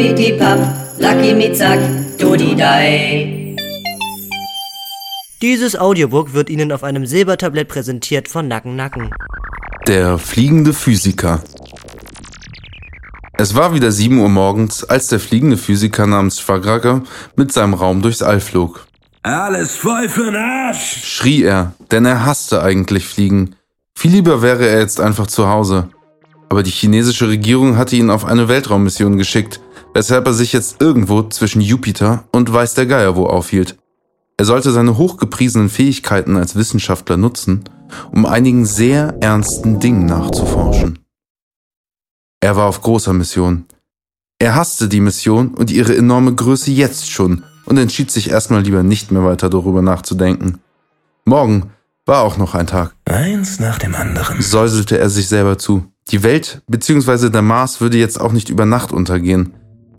Jupiti-Pap, Lucky Mitzak, Dodidei. Dieses Audiobook wird Ihnen auf einem Silbertablett präsentiert von Nacken Nacken. Der fliegende Physiker. Es war wieder 7 Uhr morgens, als der fliegende Physiker namens Schwagracke mit seinem Raum durchs All flog. Alles voll für'n Arsch! Schrie er, denn er hasste eigentlich Fliegen. Viel lieber wäre er jetzt einfach zu Hause. Aber die chinesische Regierung hatte ihn auf eine Weltraummission geschickt, weshalb er sich jetzt irgendwo zwischen Jupiter und weiß der Geier wo aufhielt. Er sollte seine hochgepriesenen Fähigkeiten als Wissenschaftler nutzen, um einigen sehr ernsten Dingen nachzuforschen. Er war auf großer Mission. Er hasste die Mission und ihre enorme Größe jetzt schon und entschied sich erstmal lieber nicht mehr weiter darüber nachzudenken. Morgen war auch noch ein Tag. Eins nach dem anderen. Säuselte er sich selber zu. Die Welt bzw. der Mars würde jetzt auch nicht über Nacht untergehen.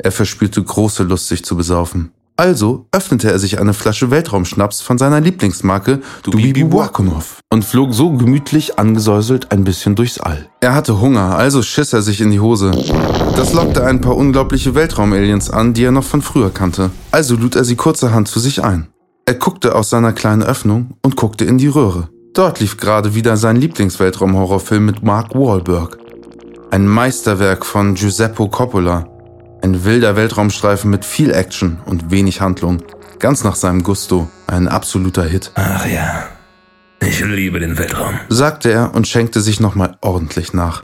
Er verspürte große Lust, sich zu besaufen. Also öffnete er sich eine Flasche Weltraumschnaps von seiner Lieblingsmarke Dubibi Wakonov und flog so gemütlich angesäuselt ein bisschen durchs All. Er hatte Hunger, also schiss er sich in die Hose. Das lockte ein paar unglaubliche Weltraumaliens an, die er noch von früher kannte. Also lud er sie kurzerhand zu sich ein. Er guckte aus seiner kleinen Öffnung und guckte in die Röhre. Dort lief gerade wieder sein Lieblingsweltraumhorrorfilm mit Mark Wahlberg. Ein Meisterwerk von Giuseppe Coppola. Ein wilder Weltraumstreifen mit viel Action und wenig Handlung. Ganz nach seinem Gusto. Ein absoluter Hit. Ach ja. Ich liebe den Weltraum. Sagte er und schenkte sich nochmal ordentlich nach.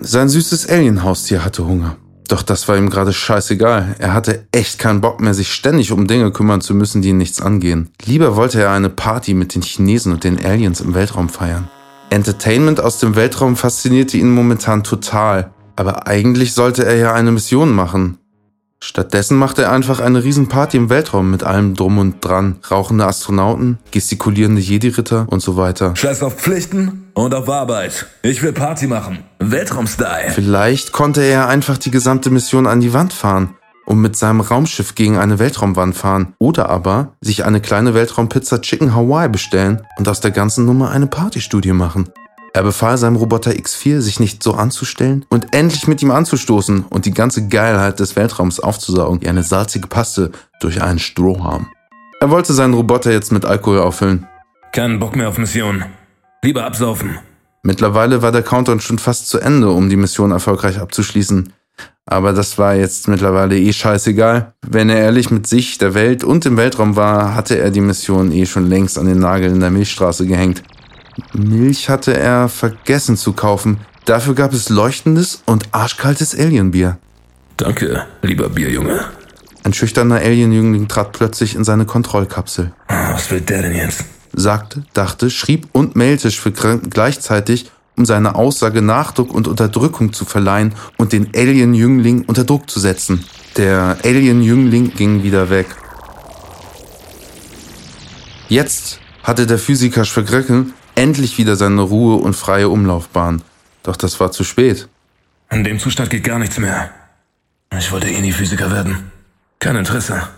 Sein süßes Alien-Haustier hatte Hunger. Doch das war ihm gerade scheißegal. Er hatte echt keinen Bock mehr, sich ständig um Dinge kümmern zu müssen, die ihn nichts angehen. Lieber wollte er eine Party mit den Chinesen und den Aliens im Weltraum feiern. Entertainment aus dem Weltraum faszinierte ihn momentan total. Aber eigentlich sollte er ja eine Mission machen. Stattdessen machte er einfach eine Riesenparty im Weltraum mit allem drum und dran. Rauchende Astronauten, gestikulierende Jedi-Ritter und so weiter. Scheiß auf Pflichten und auf Arbeit. Ich will Party machen. Weltraumstyle. Vielleicht konnte er einfach die gesamte Mission an die Wand fahren und mit seinem Raumschiff gegen eine Weltraumwand fahren. Oder aber sich eine kleine Weltraumpizza Chicken Hawaii bestellen und aus der ganzen Nummer eine Partystudie machen. Er befahl seinem Roboter X4, sich nicht so anzustellen und endlich mit ihm anzustoßen und die ganze Geilheit des Weltraums aufzusaugen, wie eine salzige Paste durch einen Strohhalm. Er wollte seinen Roboter jetzt mit Alkohol auffüllen. Keinen Bock mehr auf Mission. Lieber absaufen. Mittlerweile war der Countdown schon fast zu Ende, um die Mission erfolgreich abzuschließen. Aber das war jetzt mittlerweile eh scheißegal. Wenn er ehrlich mit sich, der Welt und dem Weltraum war, hatte er die Mission eh schon längst an den Nagel in der Milchstraße gehängt. Milch hatte er vergessen zu kaufen. Dafür gab es leuchtendes und arschkaltes Alienbier. Danke, lieber Bierjunge. Ein schüchterner Alienjüngling trat plötzlich in seine Kontrollkapsel. Was will der denn jetzt? Sagte, dachte, schrieb und mailte gleichzeitig, um seine Aussage Nachdruck und Unterdrückung zu verleihen und den Alien-Jüngling unter Druck zu setzen. Der Alien-Jüngling ging wieder weg. Jetzt hatte der Physiker Schvergrecken endlich wieder seine Ruhe und freie Umlaufbahn. Doch das war zu spät. In dem Zustand geht gar nichts mehr. Ich wollte eh nie Physiker werden. Kein Interesse.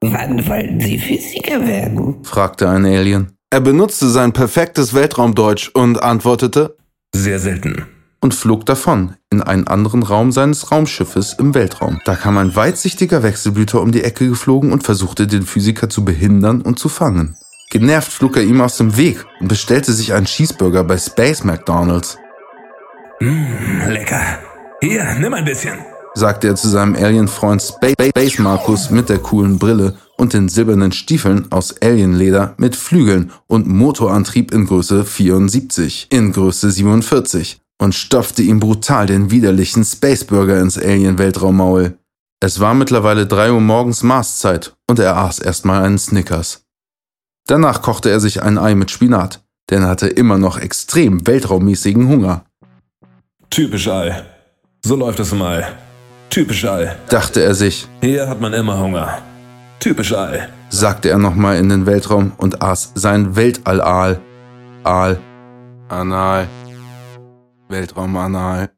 Wann wollten Sie Physiker werden? fragte ein Alien. Er benutzte sein perfektes Weltraumdeutsch und antwortete Sehr selten. und flog davon in einen anderen Raum seines Raumschiffes im Weltraum. Da kam ein weitsichtiger Wechselblüter um die Ecke geflogen und versuchte den Physiker zu behindern und zu fangen. Genervt flog er ihm aus dem Weg und bestellte sich einen Cheeseburger bei Space McDonald's, Mmh, lecker. Hier, nimm ein bisschen. sagte er zu seinem Alien-Freund Space, Space Markus mit der coolen Brille und den silbernen Stiefeln aus Alienleder mit Flügeln und Motorantrieb in Größe 74, in Größe 47 und stopfte ihm brutal den widerlichen Spaceburger ins Alien-Weltraummaul. Es war mittlerweile drei Uhr morgens Marszeit und er aß erstmal einen Snickers. Danach kochte er sich ein Ei mit Spinat, denn er hatte immer noch extrem weltraummäßigen Hunger. Typisch All. So läuft es im All. Typisch All. Dachte er sich, Hier hat man immer Hunger. Typisch All. sagte er nochmal in den Weltraum und aß sein Weltall-Aal. Aal. Anal. Weltraumanal.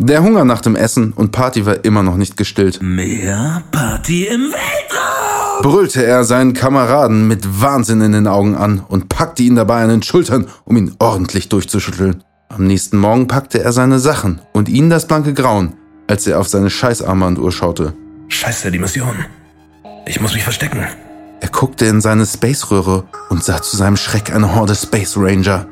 Der Hunger nach dem Essen und Party war immer noch nicht gestillt. Mehr Party im Weltraum. Brüllte er seinen Kameraden mit Wahnsinn in den Augen an und packte ihn dabei an den Schultern, um ihn ordentlich durchzuschütteln. Am nächsten Morgen packte er seine Sachen und ihn das blanke Grauen, als er auf seine Scheißarmbanduhr schaute. Scheiße, die Mission. Ich muss mich verstecken. Er guckte in seine Space-Röhre und sah zu seinem Schreck eine Horde Space Ranger.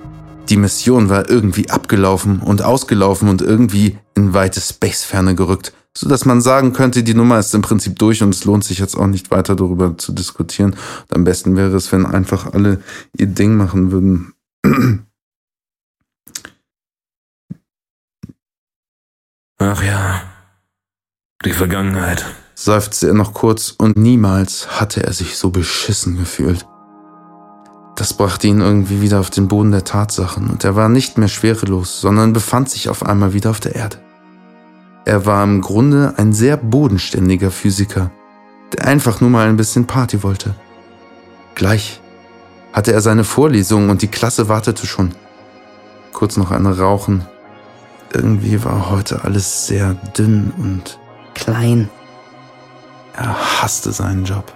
Die Mission war irgendwie abgelaufen und ausgelaufen und irgendwie in weite Space-Ferne gerückt, so dass man sagen könnte, die Nummer ist im Prinzip durch und es lohnt sich jetzt auch nicht weiter darüber zu diskutieren. Und am besten wäre es, wenn einfach alle ihr Ding machen würden. Ach ja. Die Vergangenheit. seufzte er noch kurz und niemals hatte er sich so beschissen gefühlt. Das brachte ihn irgendwie wieder auf den Boden der Tatsachen und er war nicht mehr schwerelos, sondern befand sich auf einmal wieder auf der Erde. Er war im Grunde ein sehr bodenständiger Physiker, der einfach nur mal ein bisschen Party wollte. Gleich hatte er seine Vorlesung und die Klasse wartete schon. Kurz noch eine Rauchen. Irgendwie war heute alles sehr dünn und Klein. er hasste seinen Job.